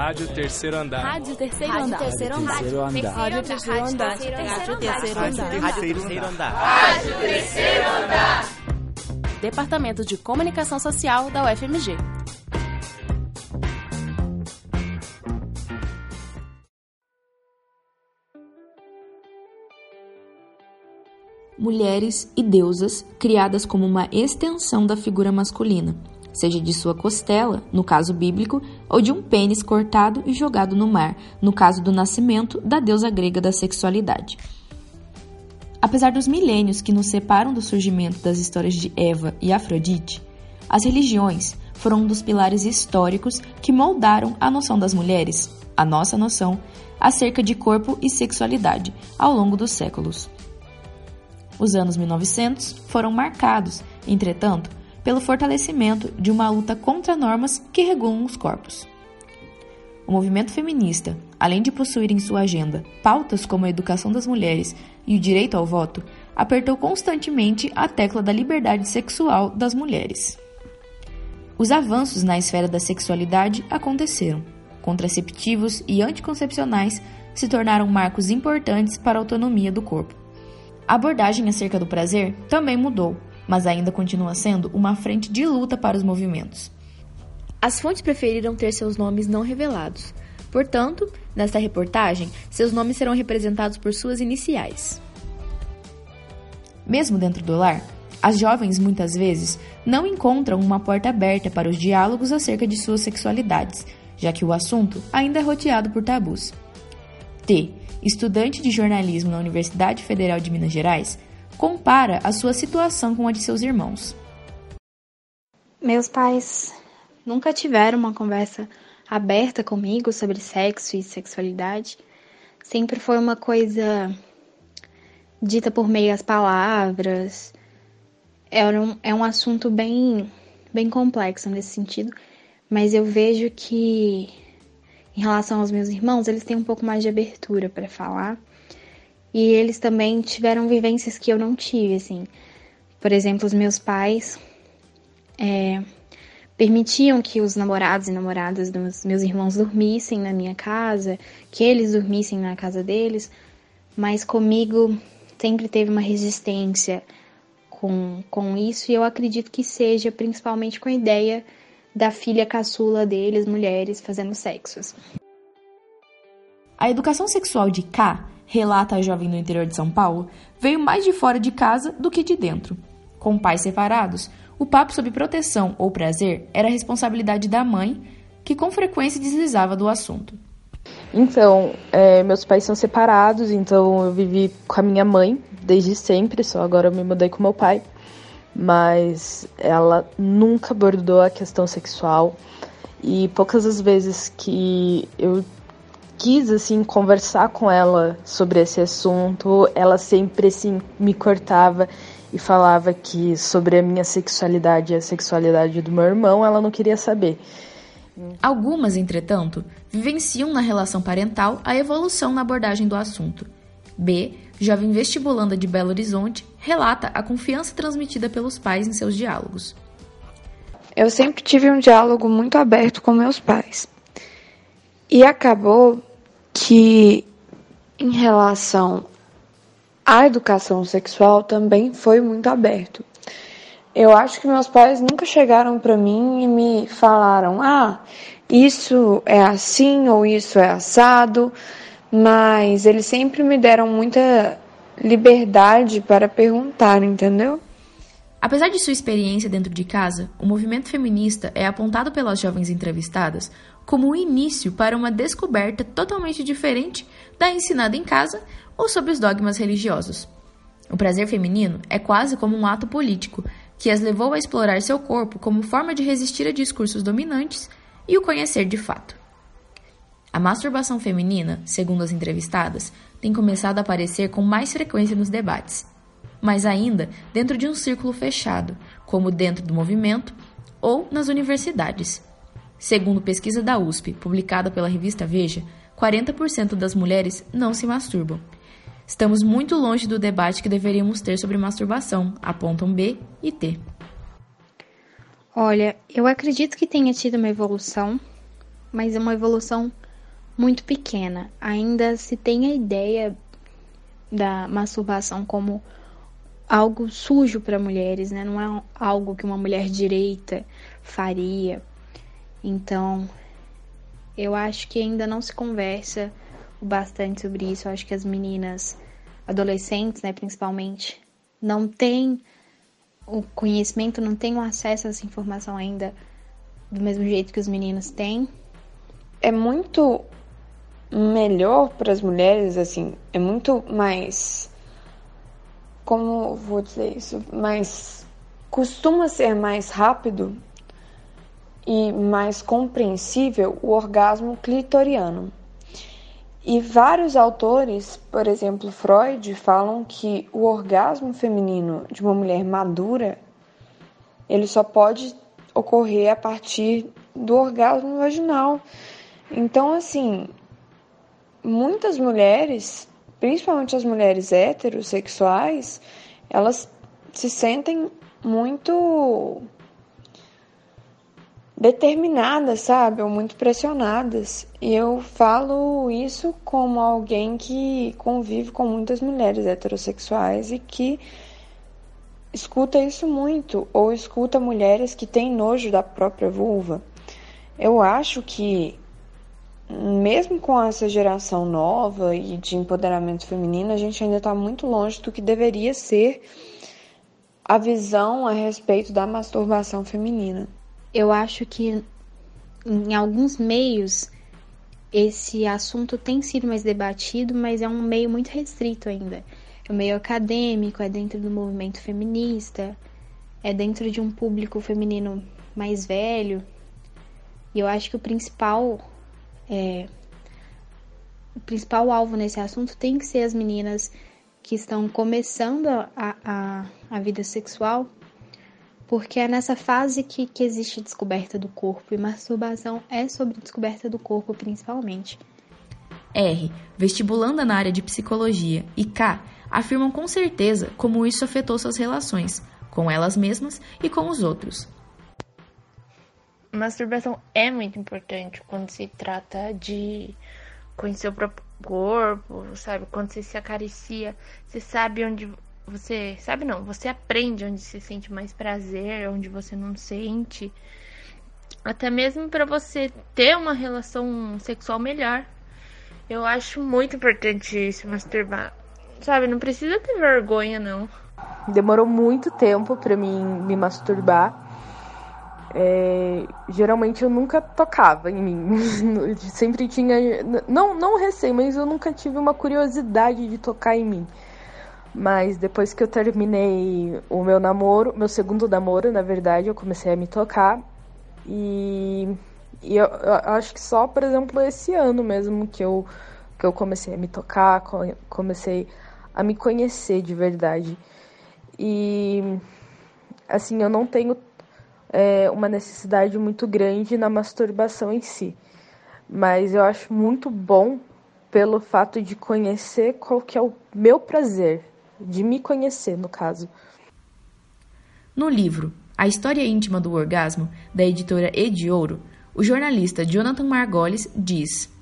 Rádio Terceiro Andar. Rádio Terceiro Andar. Rádio Terceiro Andar. Rádio Terceiro Andar. Rádio Terceiro Andar. Rádio Terceiro Andar. Rádio Terceiro Andar. Departamento de Comunicação Social da UFMG. Mulheres e deusas criadas como uma extensão da figura masculina, seja de sua costela, no caso bíblico, ou de um pênis cortado e jogado no mar, no caso do nascimento da deusa grega da sexualidade. Apesar dos milênios que nos separam do surgimento das histórias de Eva e Afrodite, as religiões foram um dos pilares históricos que moldaram a noção das mulheres, a nossa noção, acerca de corpo e sexualidade ao longo dos séculos. Os anos 1900 foram marcados, entretanto, pelo fortalecimento de uma luta contra normas que regulam os corpos. O movimento feminista, além de possuir em sua agenda pautas como a educação das mulheres e o direito ao voto, apertou constantemente a tecla da liberdade sexual das mulheres. Os avanços na esfera da sexualidade aconteceram. Contraceptivos e anticoncepcionais se tornaram marcos importantes para a autonomia do corpo. A abordagem acerca do prazer também mudou, mas ainda continua sendo uma frente de luta para os movimentos. As fontes preferiram ter seus nomes não revelados. Portanto, nesta reportagem, seus nomes serão representados por suas iniciais. Mesmo dentro do lar, as jovens muitas vezes não encontram uma porta aberta para os diálogos acerca de suas sexualidades, já que o assunto ainda é rodeado por tabus. T estudante de jornalismo na Universidade Federal de Minas Gerais, compara a sua situação com a de seus irmãos. Meus pais nunca tiveram uma conversa aberta comigo sobre sexo e sexualidade. Sempre foi uma coisa dita por meias palavras. É um, é um assunto bem, bem complexo nesse sentido, mas eu vejo que em relação aos meus irmãos, eles têm um pouco mais de abertura para falar. E eles também tiveram vivências que eu não tive, assim. Por exemplo, os meus pais é, permitiam que os namorados e namoradas dos meus irmãos dormissem na minha casa, que eles dormissem na casa deles, mas comigo sempre teve uma resistência com, com isso, e eu acredito que seja principalmente com a ideia da filha caçula deles, mulheres, fazendo sexos. A educação sexual de K, relata a jovem no interior de São Paulo, veio mais de fora de casa do que de dentro. Com pais separados, o papo sobre proteção ou prazer era responsabilidade da mãe, que com frequência deslizava do assunto. Então, é, meus pais são separados, então eu vivi com a minha mãe desde sempre, só agora eu me mudei com meu pai mas ela nunca abordou a questão sexual e poucas as vezes que eu quis assim conversar com ela sobre esse assunto, ela sempre assim me cortava e falava que sobre a minha sexualidade e a sexualidade do meu irmão, ela não queria saber. Algumas, entretanto, vivenciam na relação parental a evolução na abordagem do assunto. B jovem vestibulanda de Belo Horizonte, relata a confiança transmitida pelos pais em seus diálogos. Eu sempre tive um diálogo muito aberto com meus pais. E acabou que, em relação à educação sexual, também foi muito aberto. Eu acho que meus pais nunca chegaram para mim e me falaram: ah, isso é assim ou isso é assado mas eles sempre me deram muita liberdade para perguntar, entendeu? Apesar de sua experiência dentro de casa, o movimento feminista é apontado pelas jovens entrevistadas como o início para uma descoberta totalmente diferente da ensinada em casa ou sobre os dogmas religiosos. O prazer feminino é quase como um ato político que as levou a explorar seu corpo como forma de resistir a discursos dominantes e o conhecer de fato. A masturbação feminina, segundo as entrevistadas, tem começado a aparecer com mais frequência nos debates, mas ainda dentro de um círculo fechado, como dentro do movimento ou nas universidades. Segundo pesquisa da USP, publicada pela revista Veja, 40% das mulheres não se masturbam. Estamos muito longe do debate que deveríamos ter sobre masturbação, apontam B e T. Olha, eu acredito que tenha tido uma evolução mas é uma evolução muito pequena. Ainda se tem a ideia da masturbação como algo sujo para mulheres, né? Não é algo que uma mulher direita faria. Então, eu acho que ainda não se conversa bastante sobre isso. Eu acho que as meninas, adolescentes, né, principalmente, não têm o conhecimento, não têm o acesso a essa informação ainda do mesmo jeito que os meninos têm. É muito melhor para as mulheres, assim, é muito mais. Como vou dizer isso? Mais. Costuma ser mais rápido e mais compreensível o orgasmo clitoriano. E vários autores, por exemplo Freud, falam que o orgasmo feminino de uma mulher madura ele só pode ocorrer a partir do orgasmo vaginal. Então, assim, muitas mulheres, principalmente as mulheres heterossexuais, elas se sentem muito determinadas, sabe? Ou muito pressionadas. E eu falo isso como alguém que convive com muitas mulheres heterossexuais e que escuta isso muito, ou escuta mulheres que têm nojo da própria vulva. Eu acho que, mesmo com essa geração nova e de empoderamento feminino, a gente ainda está muito longe do que deveria ser a visão a respeito da masturbação feminina. Eu acho que em alguns meios esse assunto tem sido mais debatido, mas é um meio muito restrito ainda. É um meio acadêmico, é dentro do movimento feminista, é dentro de um público feminino mais velho. E eu acho que o principal é, o principal alvo nesse assunto tem que ser as meninas que estão começando a, a, a vida sexual porque é nessa fase que, que existe descoberta do corpo, e masturbação é sobre descoberta do corpo principalmente. R. Vestibulanda na área de psicologia e K. afirmam com certeza como isso afetou suas relações, com elas mesmas e com os outros. Masturbação é muito importante quando se trata de conhecer o próprio corpo, sabe? Quando você se acaricia, você sabe onde você sabe não, você aprende onde se sente mais prazer, onde você não sente. Até mesmo para você ter uma relação sexual melhor. Eu acho muito importante se masturbar. Sabe, não precisa ter vergonha não. Demorou muito tempo para mim me masturbar. É, geralmente eu nunca tocava em mim. Sempre tinha. Não, não receio, mas eu nunca tive uma curiosidade de tocar em mim. Mas depois que eu terminei o meu namoro, meu segundo namoro, na verdade, eu comecei a me tocar. E, e eu, eu, acho que só, por exemplo, esse ano mesmo que eu, que eu comecei a me tocar, comecei a me conhecer de verdade. E assim, eu não tenho é, uma necessidade muito grande na masturbação em si. Mas eu acho muito bom pelo fato de conhecer qual que é o meu prazer, de me conhecer, no caso. No livro A História Íntima do Orgasmo, da editora Ediouro, o jornalista Jonathan Margolis diz: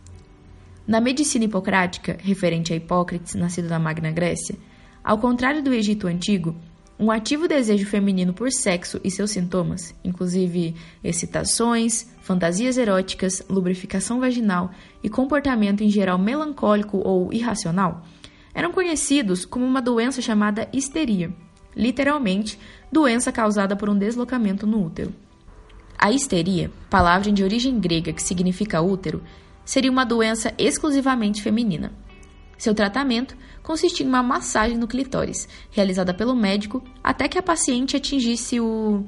Na medicina hipocrática, referente a Hipócrates, nascido na Magna Grécia, ao contrário do Egito Antigo, um ativo desejo feminino por sexo e seus sintomas, inclusive excitações, fantasias eróticas, lubrificação vaginal e comportamento em geral melancólico ou irracional, eram conhecidos como uma doença chamada histeria, literalmente, doença causada por um deslocamento no útero. A histeria, palavra de origem grega que significa útero, seria uma doença exclusivamente feminina. Seu tratamento consistia em uma massagem no clitóris, realizada pelo médico até que a paciente atingisse o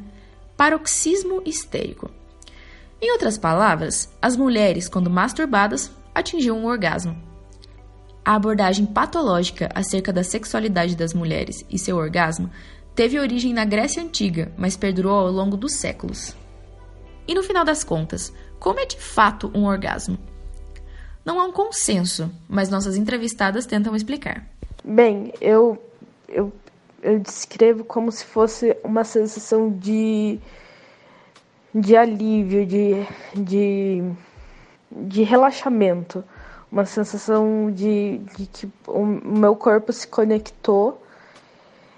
paroxismo histérico. Em outras palavras, as mulheres, quando masturbadas, atingiam um orgasmo. A abordagem patológica acerca da sexualidade das mulheres e seu orgasmo teve origem na Grécia Antiga, mas perdurou ao longo dos séculos. E no final das contas, como é de fato um orgasmo? Não há um consenso, mas nossas entrevistadas tentam explicar. Bem, eu, eu, eu descrevo como se fosse uma sensação de, de alívio, de, de de relaxamento, uma sensação de, de que o meu corpo se conectou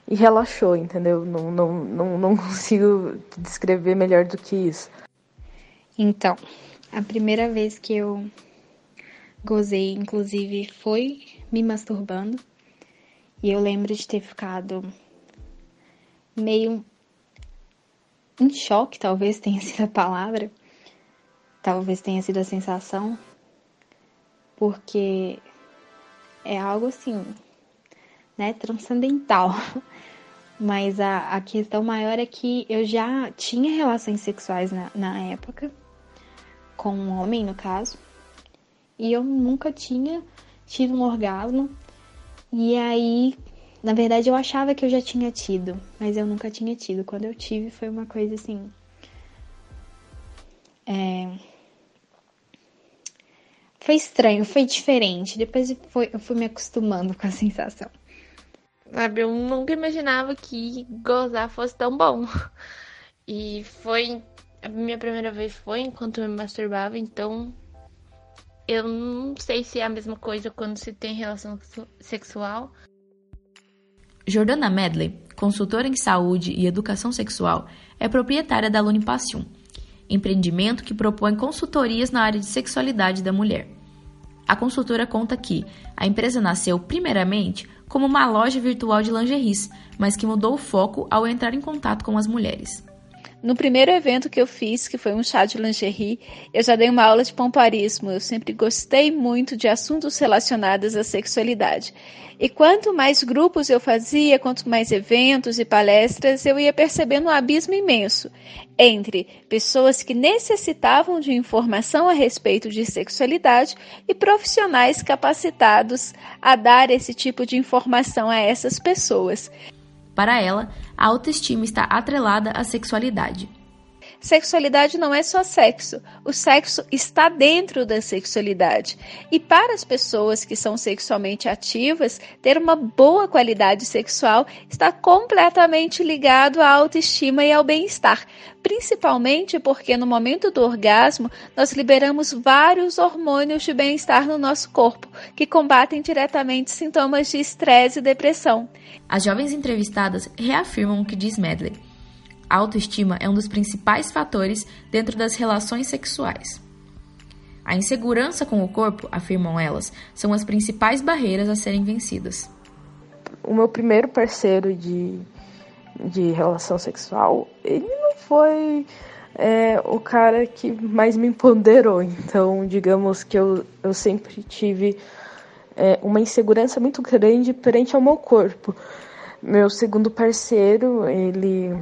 e relaxou, entendeu? Não, não, não, não consigo descrever melhor do que isso. Então, a primeira vez que eu gozei, inclusive, foi me masturbando. E eu lembro de ter ficado meio em choque, talvez tenha sido a palavra, talvez tenha sido a sensação, porque é algo assim, né, transcendental. Mas a, a questão maior é que eu já tinha relações sexuais na, na época, com um homem, no caso, e eu nunca tinha tido um orgasmo. E aí, na verdade, eu achava que eu já tinha tido, mas eu nunca tinha tido. Quando eu tive, foi uma coisa assim. É... Foi estranho, foi diferente. Depois foi, eu fui me acostumando com a sensação. Sabe, eu nunca imaginava que gozar fosse tão bom. E foi. A minha primeira vez foi enquanto eu me masturbava, então. Eu não sei se é a mesma coisa quando se tem relação sexual. Jordana Medley, consultora em saúde e educação sexual, é proprietária da Lune Passion, empreendimento que propõe consultorias na área de sexualidade da mulher. A consultora conta que a empresa nasceu primeiramente como uma loja virtual de lingeries, mas que mudou o foco ao entrar em contato com as mulheres. No primeiro evento que eu fiz, que foi um chá de lingerie, eu já dei uma aula de pomparismo. Eu sempre gostei muito de assuntos relacionados à sexualidade. E quanto mais grupos eu fazia, quanto mais eventos e palestras, eu ia percebendo um abismo imenso entre pessoas que necessitavam de informação a respeito de sexualidade e profissionais capacitados a dar esse tipo de informação a essas pessoas. Para ela, a autoestima está atrelada à sexualidade. Sexualidade não é só sexo, o sexo está dentro da sexualidade. E para as pessoas que são sexualmente ativas, ter uma boa qualidade sexual está completamente ligado à autoestima e ao bem-estar, principalmente porque no momento do orgasmo nós liberamos vários hormônios de bem-estar no nosso corpo, que combatem diretamente sintomas de estresse e depressão. As jovens entrevistadas reafirmam o que diz Medley autoestima é um dos principais fatores dentro das relações sexuais. A insegurança com o corpo, afirmam elas, são as principais barreiras a serem vencidas. O meu primeiro parceiro de, de relação sexual, ele não foi é, o cara que mais me empoderou. Então, digamos que eu, eu sempre tive é, uma insegurança muito grande perante ao meu corpo. Meu segundo parceiro, ele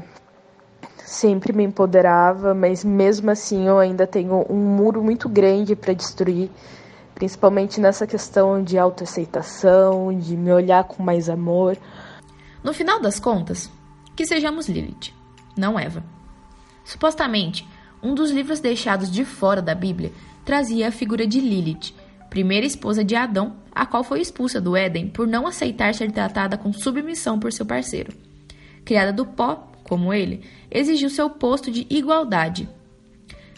sempre me empoderava, mas mesmo assim eu ainda tenho um muro muito grande para destruir, principalmente nessa questão de autoaceitação, de me olhar com mais amor. No final das contas, que sejamos Lilith, não Eva. Supostamente, um dos livros deixados de fora da Bíblia trazia a figura de Lilith, primeira esposa de Adão, a qual foi expulsa do Éden por não aceitar ser tratada com submissão por seu parceiro. Criada do pó, como ele, exigiu seu posto de igualdade.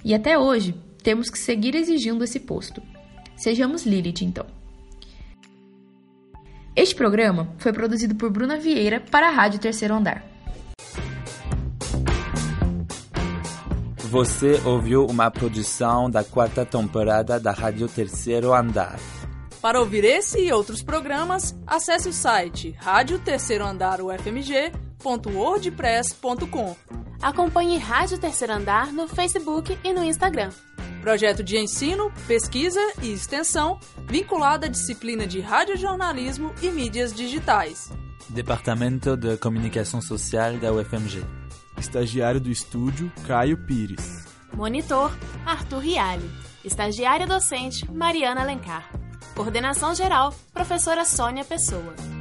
E até hoje, temos que seguir exigindo esse posto. Sejamos Lilith, então. Este programa foi produzido por Bruna Vieira para a Rádio Terceiro Andar. Você ouviu uma produção da quarta temporada da Rádio Terceiro Andar. Para ouvir esse e outros programas, acesse o site Rádio Terceiro Andar UFMG www.wordpress.com. Acompanhe Rádio Terceiro Andar no Facebook e no Instagram. Projeto de ensino, pesquisa e extensão vinculado à disciplina de radiojornalismo e mídias digitais. Departamento de Comunicação Social da UFMG. Estagiário do estúdio, Caio Pires. Monitor, Arthur Riale. Estagiária docente, Mariana Alencar. Coordenação geral, professora Sônia Pessoa.